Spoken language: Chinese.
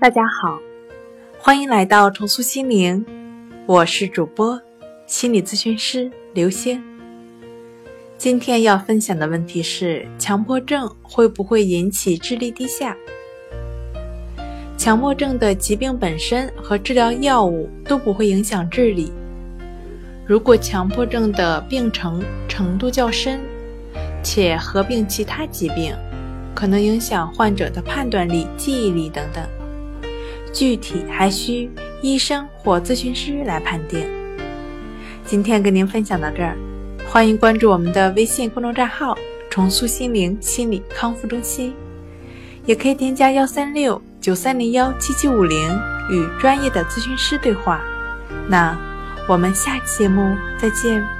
大家好，欢迎来到重塑心灵，我是主播心理咨询师刘星。今天要分享的问题是：强迫症会不会引起智力低下？强迫症的疾病本身和治疗药物都不会影响智力。如果强迫症的病程程度较深，且合并其他疾病，可能影响患者的判断力、记忆力等等。具体还需医生或咨询师来判定。今天跟您分享到这儿，欢迎关注我们的微信公众账号“重塑心灵心理康复中心”，也可以添加幺三六九三零幺七七五零与专业的咨询师对话。那我们下期节目再见。